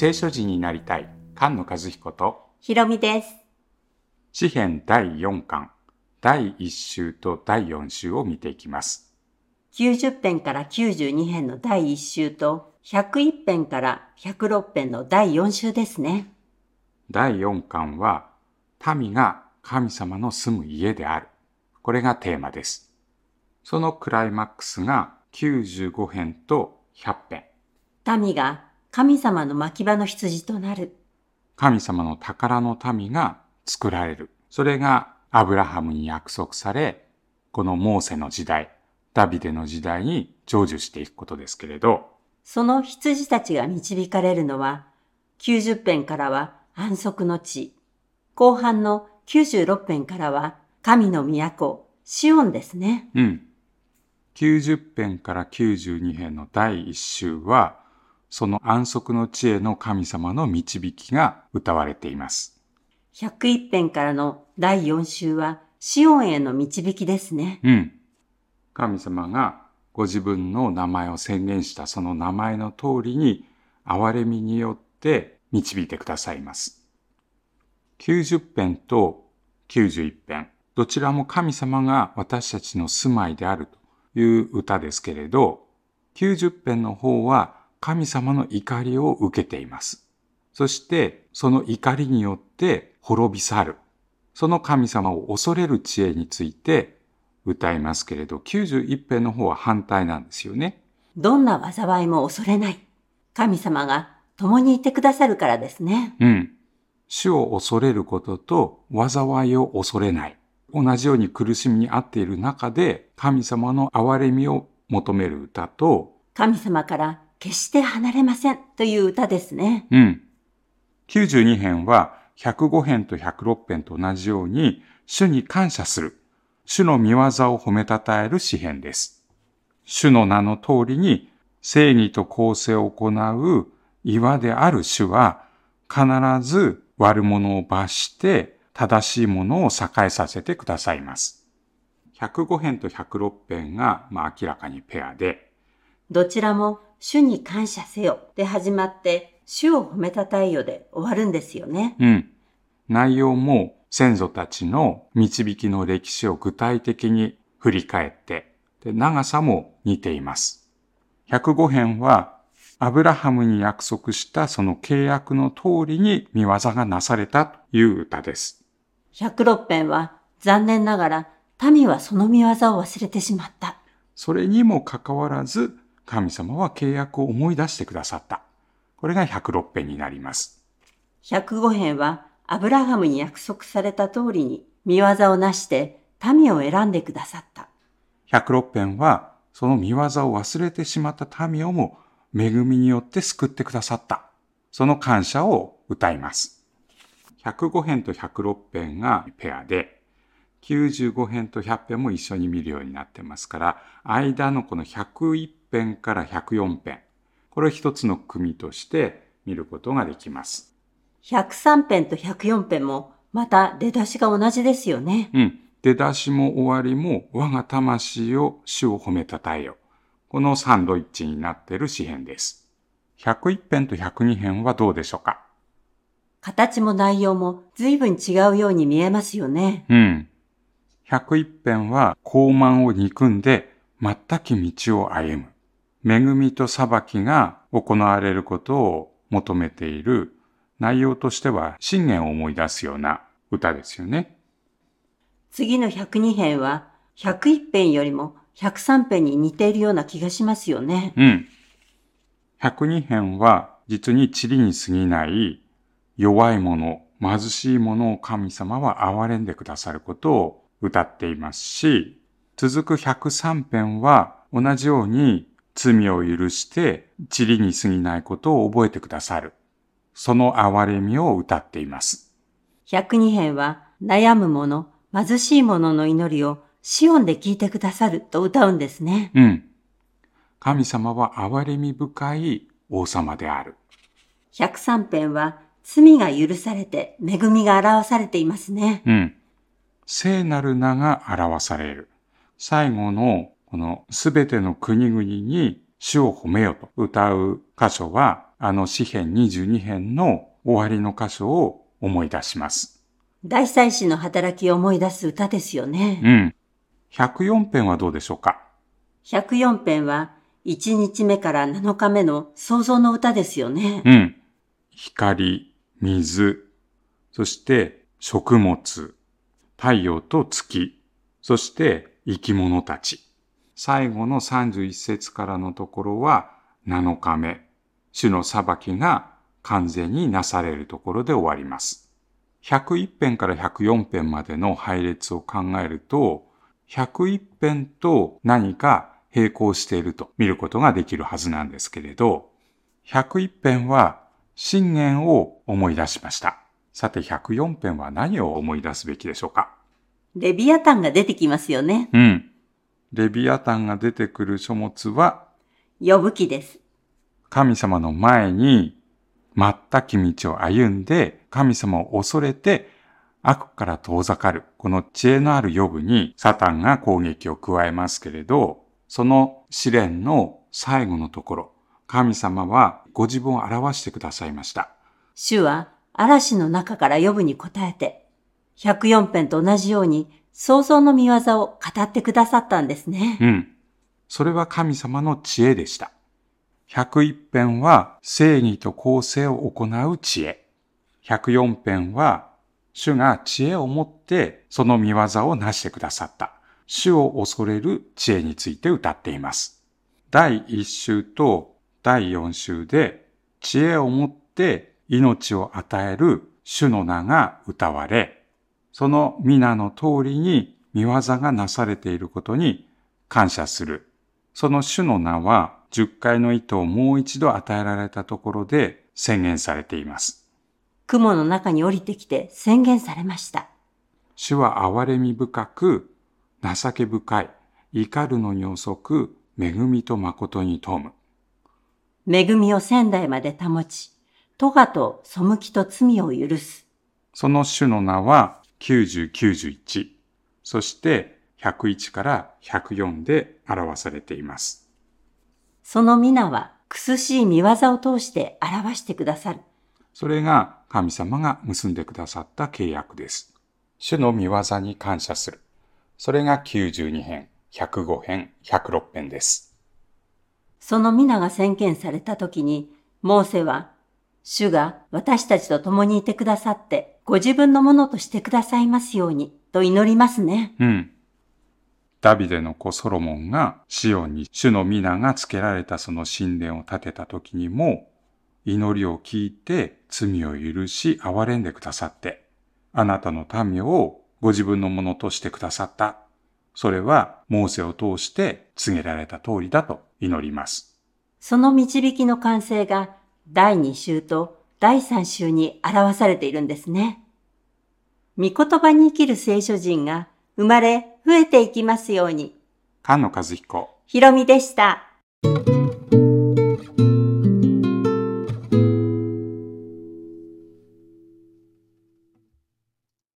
聖書人になりたい菅野和彦とひろみです。詩編第4巻第1週と第4週を見ていきます。90編から92編の第1週と、101編から106編の第4週ですね。第4巻は民が神様の住む家である。これがテーマです。そのクライマックスが95編と100編。民が神様の牧場の羊となる。神様の宝の民が作られる。それがアブラハムに約束され、このモーセの時代、ダビデの時代に成就していくことですけれど、その羊たちが導かれるのは、90編からは安息の地、後半の96編からは神の都、シオンですね。うん。90編から92編の第1週は、その安息の地への神様の導きが歌われています。101編からの第4週はシオンへの導きですね。うん。神様がご自分の名前を宣言したその名前の通りに、憐れみによって導いてくださいます。90編と91編、どちらも神様が私たちの住まいであるという歌ですけれど、90編の方は神様の怒りを受けています。そしてその怒りによって滅び去る。その神様を恐れる知恵について歌いますけれど、91編の方は反対なんですよね。どんな災いも恐れない。神様が共にいてくださるからですね。うん。主を恐れることと災いを恐れない。同じように苦しみにあっている中で神様の憐れみを求める歌と、神様から決して離れませんという歌ですね。うん。92編は105編と106編と同じように主に感謝する。主の見業を褒めたたえる詩編です。主の名の通りに正義と公正を行う岩である主は必ず悪者を罰して正しいものを栄えさせてくださいます。105編と106編が、まあ、明らかにペアで、どちらも主に感謝せよで始まって、主を褒めたたえよで終わるんですよね。うん。内容も先祖たちの導きの歴史を具体的に振り返って、で長さも似ています。105編は、アブラハムに約束したその契約の通りに見業がなされたという歌です。106編は残念ながら民はその見業を忘れてしまった。それにもかかわらず、神様は契約を思い出してくださった。これが106編になります。105編はアブラハムに約束された通りに見業をなして民を選んでくださった。106編は、その見業を忘れてしまった民をも恵みによって救ってくださった。その感謝を歌います。105編と106編がペアで、95編と100編も一緒に見るようになってますから、間のこの101編から104編、これを一つの組として見ることができます。103編と104編もまた出だしが同じですよね。うん。出だしも終わりも我が魂を主を褒めたたえよ。このサンドイッチになっている詩編です。101編と102編はどうでしょうか？形も内容も随分違うように見えますよね。うん。101編は高慢を憎んで全き道を歩む。恵みと裁きが行われることを求めている内容としては信玄を思い出すような歌ですよね。次の102編は101編よりも103編に似ているような気がしますよね。うん。102編は実に塵に過ぎない弱い者、貧しい者を神様は憐れんでくださることを歌っていますし、続く103編は同じように罪を許して塵に過ぎないことを覚えてくださる。その憐れみを歌っています。102編は悩む者、貧しい者の祈りをシオンで聞いてくださると歌うんですね。うん。神様は憐れみ深い王様である。103編は罪が許されて恵みが表されていますね。うん。聖なる名が表される。最後のこのすべての国々に主を褒めよと歌う箇所はあの詩編22編の終わりの箇所を思い出します。大祭司の働きを思い出す歌ですよね。うん。104編はどうでしょうか？104編は1日目から7日目の創造の歌ですよね。うん。光、水、そして食物、太陽と月、そして生き物たち。最後の31節からのところは7日目。主の裁きが完全になされるところで終わります。101編から104編までの配列を考えると、101編と何か並行していると見ることができるはずなんですけれど、101編は信玄を思い出しました。さて104編は何を思い出すべきでしょうか？レビアタンが出てきますよね。うん。レビアタンが出てくる書物は呼ぶ記です。神様の前に全き道を歩んで神様を恐れて悪から遠ざかるこの知恵のある予部にサタンが攻撃を加えますけれどその試練の最後のところ神様はご自分を表してくださいました。主は嵐の中から呼ぶに答えて、104編と同じように創造の見業を語ってくださったんですね。うん。それは神様の知恵でした。101編は正義と公正を行う知恵。104編は主が知恵を持ってその見業を成してくださった。主を恐れる知恵について歌っています。第1週と第4週で知恵を持って命を与える主の名が歌われ、その皆の通りに見業がなされていることに感謝する。その主の名は10回の糸をもう一度与えられたところで宣言されています。雲の中に降りてきて宣言されました。主は憐れみ深く、情け深い、怒るのに遅く、恵みと誠に富む。恵みを仙台まで保ち、咎と背きと罪を許す。その主の名は90、91、そして101から104で表されています。その皆は、くすしい見業を通して表してくださる。それが神様が結んでくださった契約です。主の見業に感謝する。それが92編、105編、106編です。その皆が宣言された時に、モーセは、主が私たちと共にいてくださって、ご自分のものとしてくださいますように、と祈りますね。うん。ダビデの子ソロモンがシオンに主の皆が付けられたその神殿を建てた時にも、祈りを聞いて罪を許し憐れんでくださって、あなたの民をご自分のものとしてくださった。それはモーセを通して告げられた通りだと祈ります。その導きの完成が第2週と第3週に表されているんですね。御言葉に生きる聖書人が生まれ増えていきますように。菅野和彦。ひろみでした。